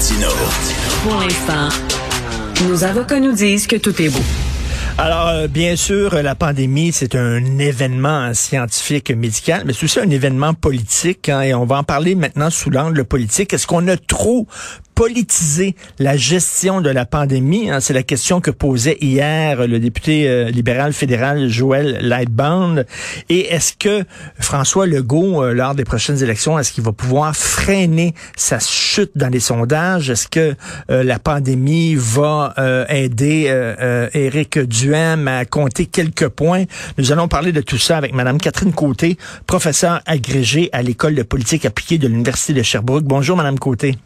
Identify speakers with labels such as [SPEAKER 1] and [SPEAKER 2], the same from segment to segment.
[SPEAKER 1] Martino.
[SPEAKER 2] Pour l'instant, nos avocats nous disent que tout est beau.
[SPEAKER 3] Alors, euh, bien sûr, la pandémie, c'est un événement scientifique, médical, mais c'est aussi un événement politique, hein, et on va en parler maintenant sous l'angle politique. Est-ce qu'on a trop politiser la gestion de la pandémie? Hein? C'est la question que posait hier le député euh, libéral fédéral Joël Lightbound. Et est-ce que François Legault, euh, lors des prochaines élections, est-ce qu'il va pouvoir freiner sa chute dans les sondages? Est-ce que euh, la pandémie va aider Éric Duhem à compter quelques points? Nous allons parler de tout ça avec Madame Catherine Côté, professeure agrégée à l'École de politique appliquée de l'Université de Sherbrooke. Bonjour, Madame Côté.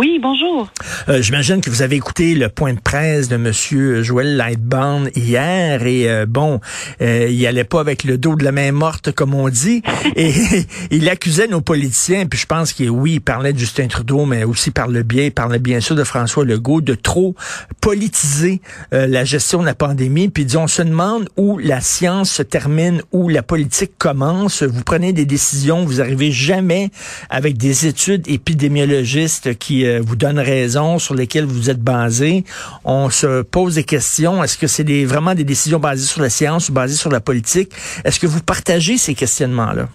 [SPEAKER 4] Oui, bonjour.
[SPEAKER 3] Euh, J'imagine que vous avez écouté le point de presse de Monsieur Joël Lightbound hier et euh, bon, euh, il allait pas avec le dos de la main morte comme on dit et il accusait nos politiciens puis je pense que oui, il parlait de Justin Trudeau mais aussi par le biais, il parlait bien sûr de François Legault de trop politiser euh, la gestion de la pandémie puis dit on se demande où la science se termine, où la politique commence. Vous prenez des décisions, vous arrivez jamais avec des études épidémiologistes qui euh, vous donnent raison, sur lesquelles vous êtes basés. On se pose des questions. Est-ce que c'est vraiment des décisions basées sur la science ou basées sur la politique? Est-ce que vous partagez ces questionnements-là?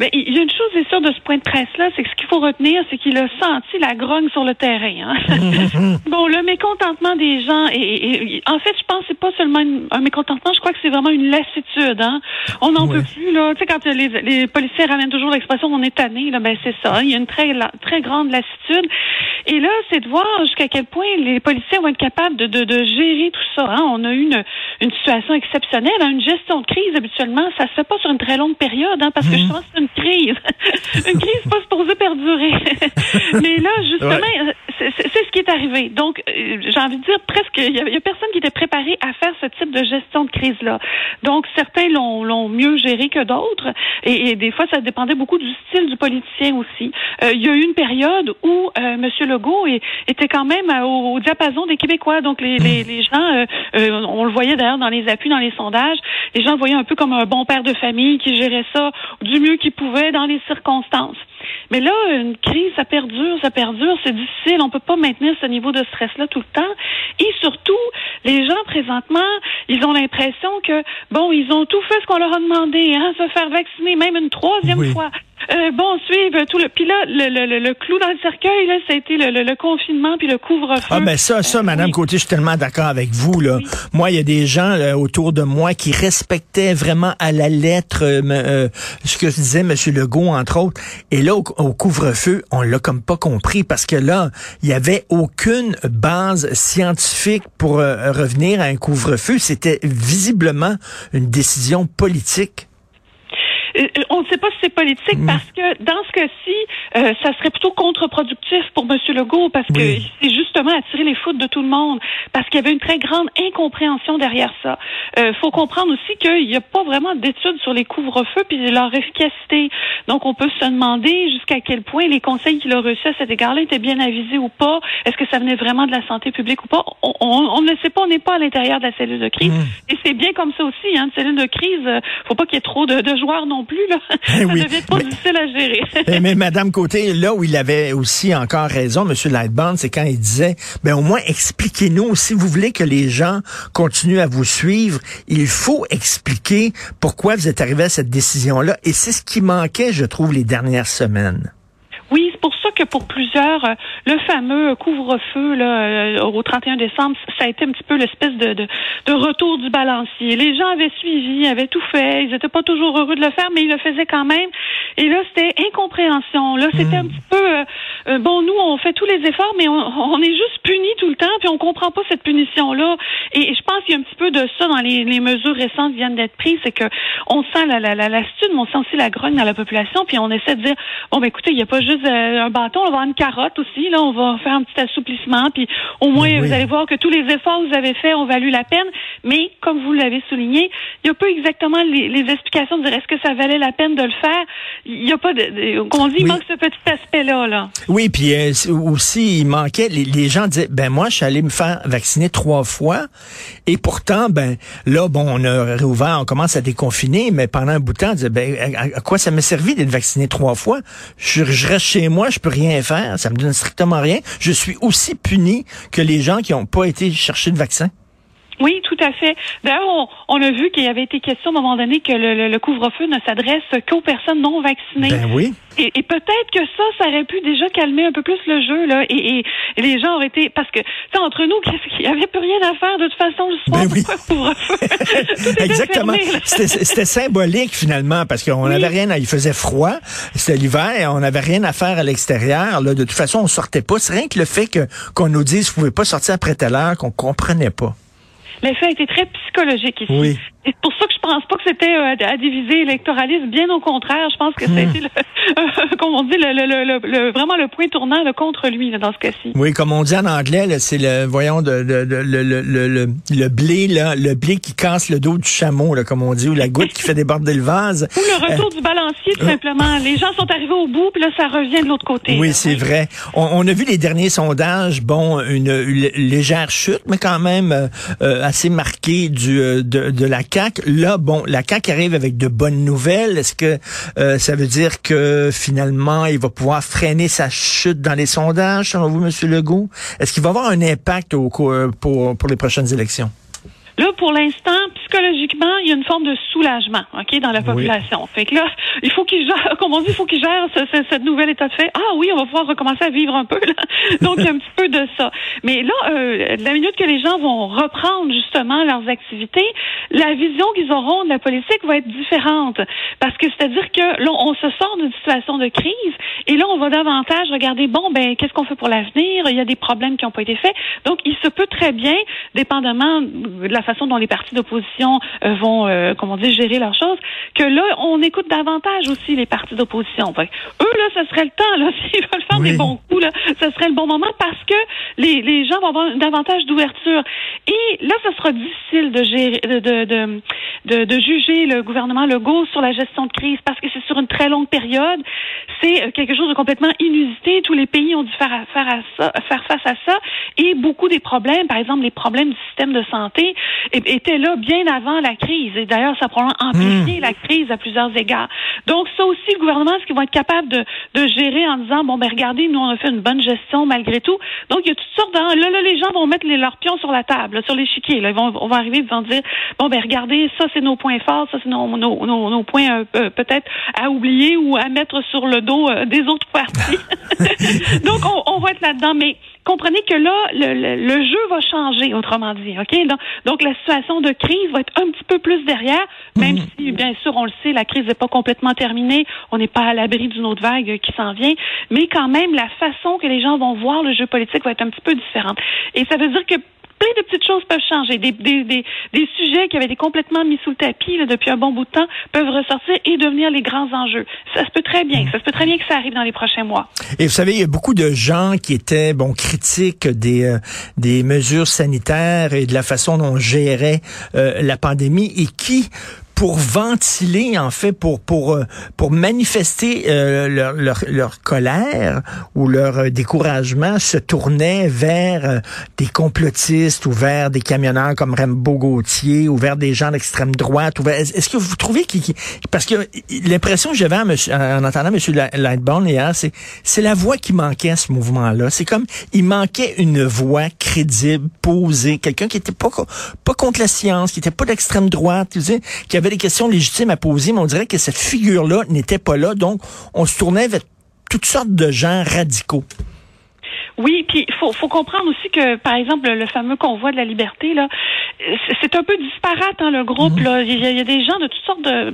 [SPEAKER 4] Mais il y a une chose est sûre de ce point de presse-là, c'est que ce qu'il faut retenir, c'est qu'il a senti la grogne sur le terrain. Hein? bon, le mécontentement des gens, et, en fait, je pense que c'est pas seulement un mécontentement, je crois que c'est vraiment une lassitude. Hein? On n'en peut plus. là. Tu sais, quand les, les policiers ramènent toujours l'expression on est tanné, là, ben c'est ça. Il y a une très, très grande lassitude. Et là, c'est de voir jusqu'à quel point les policiers vont être capables de, de, de gérer tout ça. Hein? On a eu une, une situation exceptionnelle. Hein? Une gestion de crise, habituellement, ça se fait pas sur une très longue période, hein, parce que je pense que c'est une crise. une crise pas supposée perdurer. Mais là, justement, c'est ce qui est arrivé. Donc, euh, j'ai envie de dire presque, il y, a personne qui était préparé à faire ce type de gestion de crise-là. Donc, certains l'ont mieux géré que d'autres. Et, des fois, ça dépendait beaucoup du style du politicien aussi. Euh, il y a eu une période où euh, M. Legault était quand même au, diapason des Québécois. Donc, les, les, les gens, on le voyait d'ailleurs dans les appuis, dans les sondages, les gens le voyaient un peu comme un bon père de famille qui gérait ça du mieux qu'il pouvait dans les circonstances. Mais là, une crise, ça perdure, ça perdure, c'est difficile. On peut pas maintenir ce niveau de stress-là tout le temps. Et surtout, les gens présentement, ils ont l'impression que bon, ils ont tout fait ce qu'on leur a demandé, hein, se faire vacciner même une troisième fois. Euh, bon, suivre tout le. Puis là, le, le, le, clou dans le cercueil, là, ça a été le, le confinement puis le couvre-feu.
[SPEAKER 3] Ah ben ça, ça, euh, Madame Côté, je suis tellement d'accord avec vous là. Moi, il y a des gens autour de moi qui respectaient vraiment à la lettre euh, ce que disait Monsieur Legault entre autres. Et là, au, couvre-feu, on l'a comme pas compris parce que là, il y avait aucune base scientifique pour revenir à un couvre-feu. C'était visiblement une décision politique.
[SPEAKER 4] Euh, euh, on ne sait pas si c'est politique mm. parce que dans ce cas-ci, euh, ça serait plutôt contre-productif pour M. Legault parce que c'est justement attirer les foudres de tout le monde parce qu'il y avait une très grande incompréhension derrière ça. Il faut comprendre aussi qu'il n'y a pas vraiment d'études sur les couvre-feux puis leur efficacité. Donc on peut se demander jusqu'à quel point les conseils qu'il a reçus à cet égard-là étaient bien avisés ou pas. Est-ce que ça venait vraiment de la santé publique ou pas? On, ne sait pas. On n'est pas à l'intérieur de la cellule de crise mm. et c'est bien comme ça aussi. Hein, une cellule de crise, faut pas qu'il y ait trop de, de joueurs non plus. Là. Eh ça devient trop difficile à gérer.
[SPEAKER 3] Eh, mais Madame Côté, là où il avait aussi encore raison, Monsieur Lightband, c'est quand il disait, ben au moins expliquez-nous si vous voulez que les gens continuent à vous suivre, il faut expliquer pourquoi vous êtes arrivé à cette décision-là. Et c'est ce qui manquait, je trouve, les dernières semaines.
[SPEAKER 4] Oui, c'est pour ça que pour plusieurs, euh, le fameux couvre-feu là, euh, au 31 décembre, ça a été un petit peu l'espèce de, de, de, retour du balancier. Les gens avaient suivi, avaient tout fait. Ils n'étaient pas toujours heureux de le faire, mais ils le faisaient quand même. Et là, c'était incompréhension. Là, c'était un hmm. petit peu euh, bon. Nous, on fait tous les efforts, mais on, on est juste punis tout le temps, puis on comprend pas cette punition-là. Et, je pense qu'il y a un petit peu de ça dans les, les mesures récentes qui viennent d'être prises, c'est que on sent la, la, la lassitude, mais on sent aussi la grogne dans la population, puis on essaie de dire bon, ben écoutez, il n'y a pas juste euh, un bâton, on va avoir une carotte aussi. Là, on va faire un petit assouplissement, puis au moins vous allez voir que tous les efforts que vous avez faits ont valu la peine. Mais comme vous l'avez souligné, il n'y a pas exactement les, explications de dire est-ce que ça valait la peine de le faire. Il n'y a pas de, de on dit, il manque ce petit aspect-là. Là.
[SPEAKER 3] Oui, puis euh, aussi, il manquait, les, gens disaient, ben moi, je suis allé me faire vacciner trois fois, et pourtant, ben là, bon, on a réouvert, on commence à déconfiner, mais pendant un bout de temps, on disait, ben à, quoi ça m'a servi d'être vacciné trois fois? Je, je, reste chez moi, je peux rien faire, ça me donne strictement rien. Je suis aussi puni que les gens qui n'ont pas été chercher de vaccin.
[SPEAKER 4] Oui, tout à fait. D'ailleurs, on, on, a vu qu'il y avait été question à un moment donné que le, le, couvre-feu ne s'adresse qu'aux personnes non vaccinées.
[SPEAKER 3] Ben oui.
[SPEAKER 4] Et, et peut-être que ça, ça aurait pu déjà calmer un peu plus le jeu là. Et, et, les gens auraient été parce que entre nous, il n'y avait plus rien à faire de toute façon le soir.
[SPEAKER 3] Ben oui. couvre-feu? Exactement. C'était symbolique finalement parce qu'on n'avait rien. À, il faisait froid. C'était l'hiver. On n'avait rien à faire à l'extérieur. Là, de toute façon, on sortait pas. C'est rien que le fait que qu'on nous dise, vous pouvez pas sortir après telle heure, qu'on comprenait pas.
[SPEAKER 4] L'effet a été très psychologique ici. C'est pour ça que je pense pas que c'était euh, à diviser l'électoralisme. Bien au contraire, je pense que c'était, hmm. comme on dit, le, le, le, vraiment le point tournant contre lui dans ce cas-ci.
[SPEAKER 3] Oui, comme on dit en anglais, c'est le, voyons, de, de, de, le, le, le, blé, là, le blé qui casse le dos du chameau, là, comme on dit, ou la goutte qui fait déborder le vase.
[SPEAKER 4] Ou le retour euh, du balancier, tout euh, simplement. Les gens sont arrivés au bout, puis là, ça revient de l'autre côté.
[SPEAKER 3] Oui, c'est vrai. On, on, a vu les derniers sondages, bon, une, légère chute, mais quand même assez marquée du, de, de la Là, bon, la CAC arrive avec de bonnes nouvelles. Est-ce que euh, ça veut dire que finalement, il va pouvoir freiner sa chute dans les sondages, selon vous, Monsieur Legault? Est-ce qu'il va avoir un impact au, pour, pour les prochaines élections?
[SPEAKER 4] Là, pour l'instant, psychologiquement, il y a une forme de soulagement, OK, dans la population. Fait que là, il faut qu'il gère, comme on dit, il faut qu'il gère ce, ce, cette nouvelle état de fait. Ah oui, on va pouvoir recommencer à vivre un peu, là. Donc, il y a un petit peu de ça. Mais là, euh, la minute que les gens vont reprendre, justement, leurs activités, la vision qu'ils auront de la politique va être différente. Parce que c'est-à-dire que là, on se sort d'une situation de crise et là, on va davantage regarder, bon, ben, qu'est-ce qu'on fait pour l'avenir? Il y a des problèmes qui n'ont pas été faits. Donc, il se peut très bien, dépendamment de la façon dont les partis d'opposition euh, vont, euh, comment dire, gérer leurs choses, que là, on écoute davantage aussi les partis d'opposition. eux, là, ce serait le temps, là, s'ils veulent faire des bons coups, là, ce serait le bon moment parce que les, les gens vont avoir davantage d'ouverture. Et là, ce sera difficile de gérer, de, de, de, de, juger le gouvernement Legault sur la gestion de crise parce que c'est sur une très longue période. C'est euh, quelque chose de complètement inusité. Tous les pays ont dû faire, faire, à ça, faire face à ça. Et beaucoup des problèmes, par exemple, les problèmes du système de santé, était là bien avant la crise. Et d'ailleurs, ça a probablement amplifié hmm. la crise à plusieurs égards. Donc, ça aussi, le gouvernement, est-ce qu'ils vont être capables de, de gérer en disant, bon, ben regardez, nous, on a fait une bonne gestion malgré tout. Donc, il y a toutes sortes de... Là, là, les gens vont mettre les, leurs pions sur la table, sur l'échiquier. Là, ils vont, on va arriver, ils vont dire, bon, ben regardez, ça, c'est nos points forts, ça, c'est nos, nos, nos, points euh, peut-être à oublier ou à mettre sur le dos euh, des autres partis. Donc, on, on va être là-dedans. Mais comprenez que là, le, jeu va changer, autrement dit. OK? Donc, donc, la situation de crise va être un petit peu plus derrière, même mhm. si, bien sûr, on le sait, la crise n'est pas complètement terminée. On n'est pas à l'abri d'une autre vague qui s'en vient. Mais quand même, la façon que les gens vont voir le jeu politique va être un petit peu différente. Et ça veut dire que plein de petites choses peuvent changer. Des, des, des, des sujets qui avaient été complètement mis sous le tapis là, depuis un bon bout de temps peuvent ressortir et devenir les grands enjeux. Ça se peut très bien. Ça se peut très bien que ça arrive dans les prochains mois.
[SPEAKER 3] Et vous savez, il y a beaucoup de gens qui étaient bon critiques des euh, des mesures sanitaires et de la façon dont on gérait euh, la pandémie et qui pour ventiler, en fait, pour pour euh, pour manifester euh, leur, leur, leur, colère ou leur euh, découragement, se tournaient vers des complotistes ou vers des camionneurs comme Rambo Gauthier ou vers des gens d'extrême droite. Est-ce que vous trouvez qu'il... Parce que l'impression que j'avais en, en, entendant M. Lightbourne hier, c'est c'est la voix qui manquait à ce mouvement-là. C'est comme il manquait une voix crédible, posée, quelqu'un qui était pas pas contre la science, qui était pas d'extrême droite, qui avait des questions légitimes à poser, mais on dirait que cette figure-là n'était pas là. Donc, on se tournait vers toutes sortes de gens radicaux.
[SPEAKER 4] Oui, puis il faut, faut comprendre aussi que, par exemple, le fameux convoi de la liberté, là, c'est un peu disparate, hein, le groupe. Mhm. Là. Il, y a, des gens de toutes sortes de...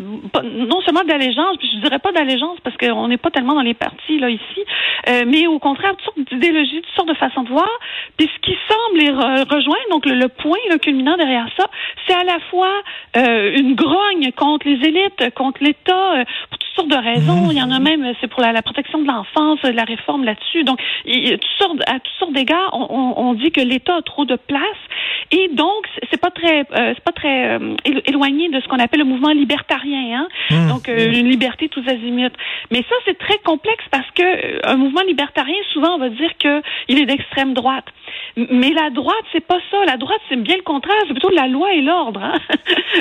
[SPEAKER 4] Non seulement d'allégeance, puis je dirais pas d'allégeance parce qu'on n'est pas tellement dans les partis là ici, euh, mais au contraire, toutes sortes d'idéologies, toutes sortes de façons de voir. Puis ce qui semble les rejoindre, donc le, point culminant derrière ça, c'est à la fois euh, une grogne contre les élites, contre l'État, euh, sortes de raisons. Il y en a même, c'est pour la, protection de l'enfance, la réforme là-dessus. Donc, il, toutes sortes, à toutes sortes d'égards, on, on, dit que l'État a trop de place et donc c'est pas très, euh, c'est pas très euh, éloigné de ce qu'on appelle le mouvement libertarien. Hein? Mmh. Donc, euh, une liberté tous azimuts. Mais ça, c'est très complexe parce que un mouvement libertarien, souvent, on va dire que il est d'extrême droite. Mais la droite, c'est pas ça. La droite, c'est bien le contraire. C'est plutôt la loi et l'ordre. Hein?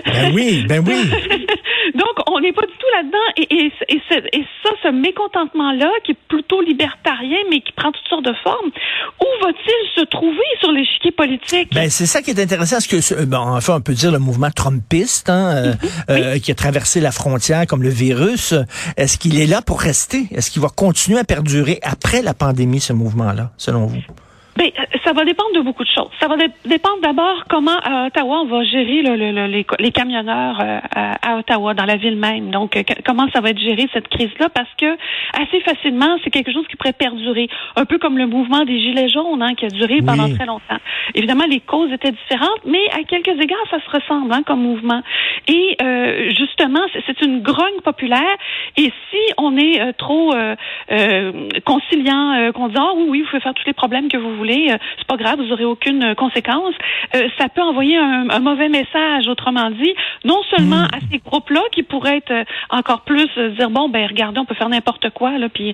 [SPEAKER 3] Ben oui, ben oui.
[SPEAKER 4] Donc, on n'est pas du tout là-dedans. Et, et, ça, ce mécontentement-là, qui est plutôt libertarien, mais qui prend toutes sortes de formes, où va-t-il se trouver sur l'échiquier politique?
[SPEAKER 3] Ben, c'est ça qui est intéressant. Parce que, bon, enfin, on peut dire le mouvement trumpiste, hein, euh, euh, qui a traversé la frontière comme le virus. Est-ce qu'il est là pour rester? Est-ce qu'il va continuer à perdurer après la pandémie, ce mouvement-là, selon vous?
[SPEAKER 4] Ben, euh, ça va dépendre de beaucoup de choses. Ça va dépendre d'abord comment à Ottawa on va gérer le, le, les, les, camionneurs euh, à, Ottawa, dans la ville même. Donc, euh, comment ça va être géré cette crise-là? Parce que assez facilement, c'est quelque chose qui pourrait perdurer, un peu comme le mouvement des gilets jaunes hein, qui a duré pendant très longtemps. Évidemment, les causes étaient différentes, mais à quelques égards, ça se ressemble hein, comme mouvement. Et euh, justement, c'est une grogne populaire. Et si on est trop conciliant, qu'on dit ah oui oui, vous pouvez faire tous les problèmes que vous voulez euh, c'est pas grave, vous aurez aucune euh, conséquence. Euh, ça peut envoyer un, mauvais message, autrement dit, non seulement hmm. à ces groupes-là qui pourraient être encore plus dire bon ben regardez, on peut faire n'importe quoi là, puis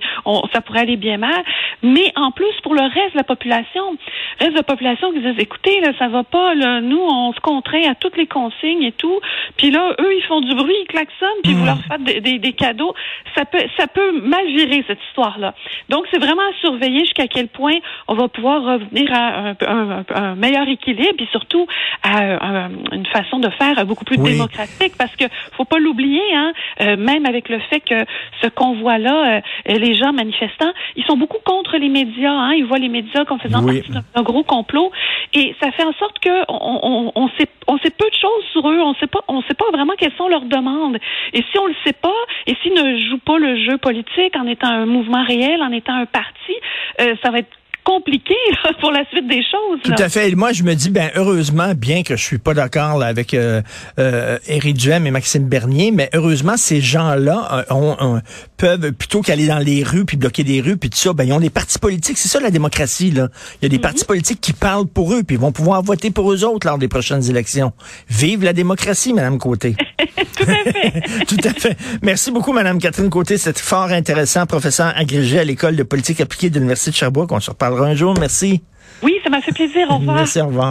[SPEAKER 4] ça pourrait aller bien mal, mais en plus pour le reste de la population, le reste de la population qui disent écoutez là, ça va pas là, nous on se contraint à toutes les consignes et tout, puis là eux ils font du bruit, ils klaxonnent, puis vous hmm. leur faites des, des, cadeaux, ça peut ça peut mal virer cette histoire là. Donc c'est vraiment à surveiller jusqu'à quel point on va pouvoir revenir à un, meilleur équilibre et surtout à, une façon de faire beaucoup plus démocratique parce que faut pas l'oublier, hein, euh, même avec le fait que ce convoi-là, euh, les gens manifestants, ils sont beaucoup contre les médias, hein, ils voient les médias comme faisant partie d'un gros complot et ça fait en sorte que on, on, sait on sait peu de choses sur eux, on sait pas on sait pas vraiment quelles sont leurs demandes. Et si on le sait pas et s'ils ne jouent pas le jeu politique en étant un mouvement réel, en étant un parti, euh, ça va être compliqué pour la suite des choses.
[SPEAKER 3] Tout à fait. Et moi, je me dis, ben heureusement, bien que je suis pas d'accord avec euh, euh, Éric Duhem et Maxime Bernier, mais heureusement, ces gens-là euh, peuvent, plutôt qu'aller dans les rues, puis bloquer des rues, puis tout ça, ben ils ont des partis politiques. C'est ça la démocratie, là. Il y a des mhm. partis politiques qui parlent pour eux, puis ils vont pouvoir voter pour eux autres lors des prochaines élections. Vive la démocratie, Madame Côté.
[SPEAKER 4] tout à fait.
[SPEAKER 3] tout à fait. Merci beaucoup, Madame Catherine Côté. C'est fort intéressant, professeur agrégé à l'École de politique appliquée de l'Université de Sherbrooke. On se reparle un jour. Merci.
[SPEAKER 4] Oui, ça m'a fait plaisir. Au revoir.
[SPEAKER 3] Merci, au revoir.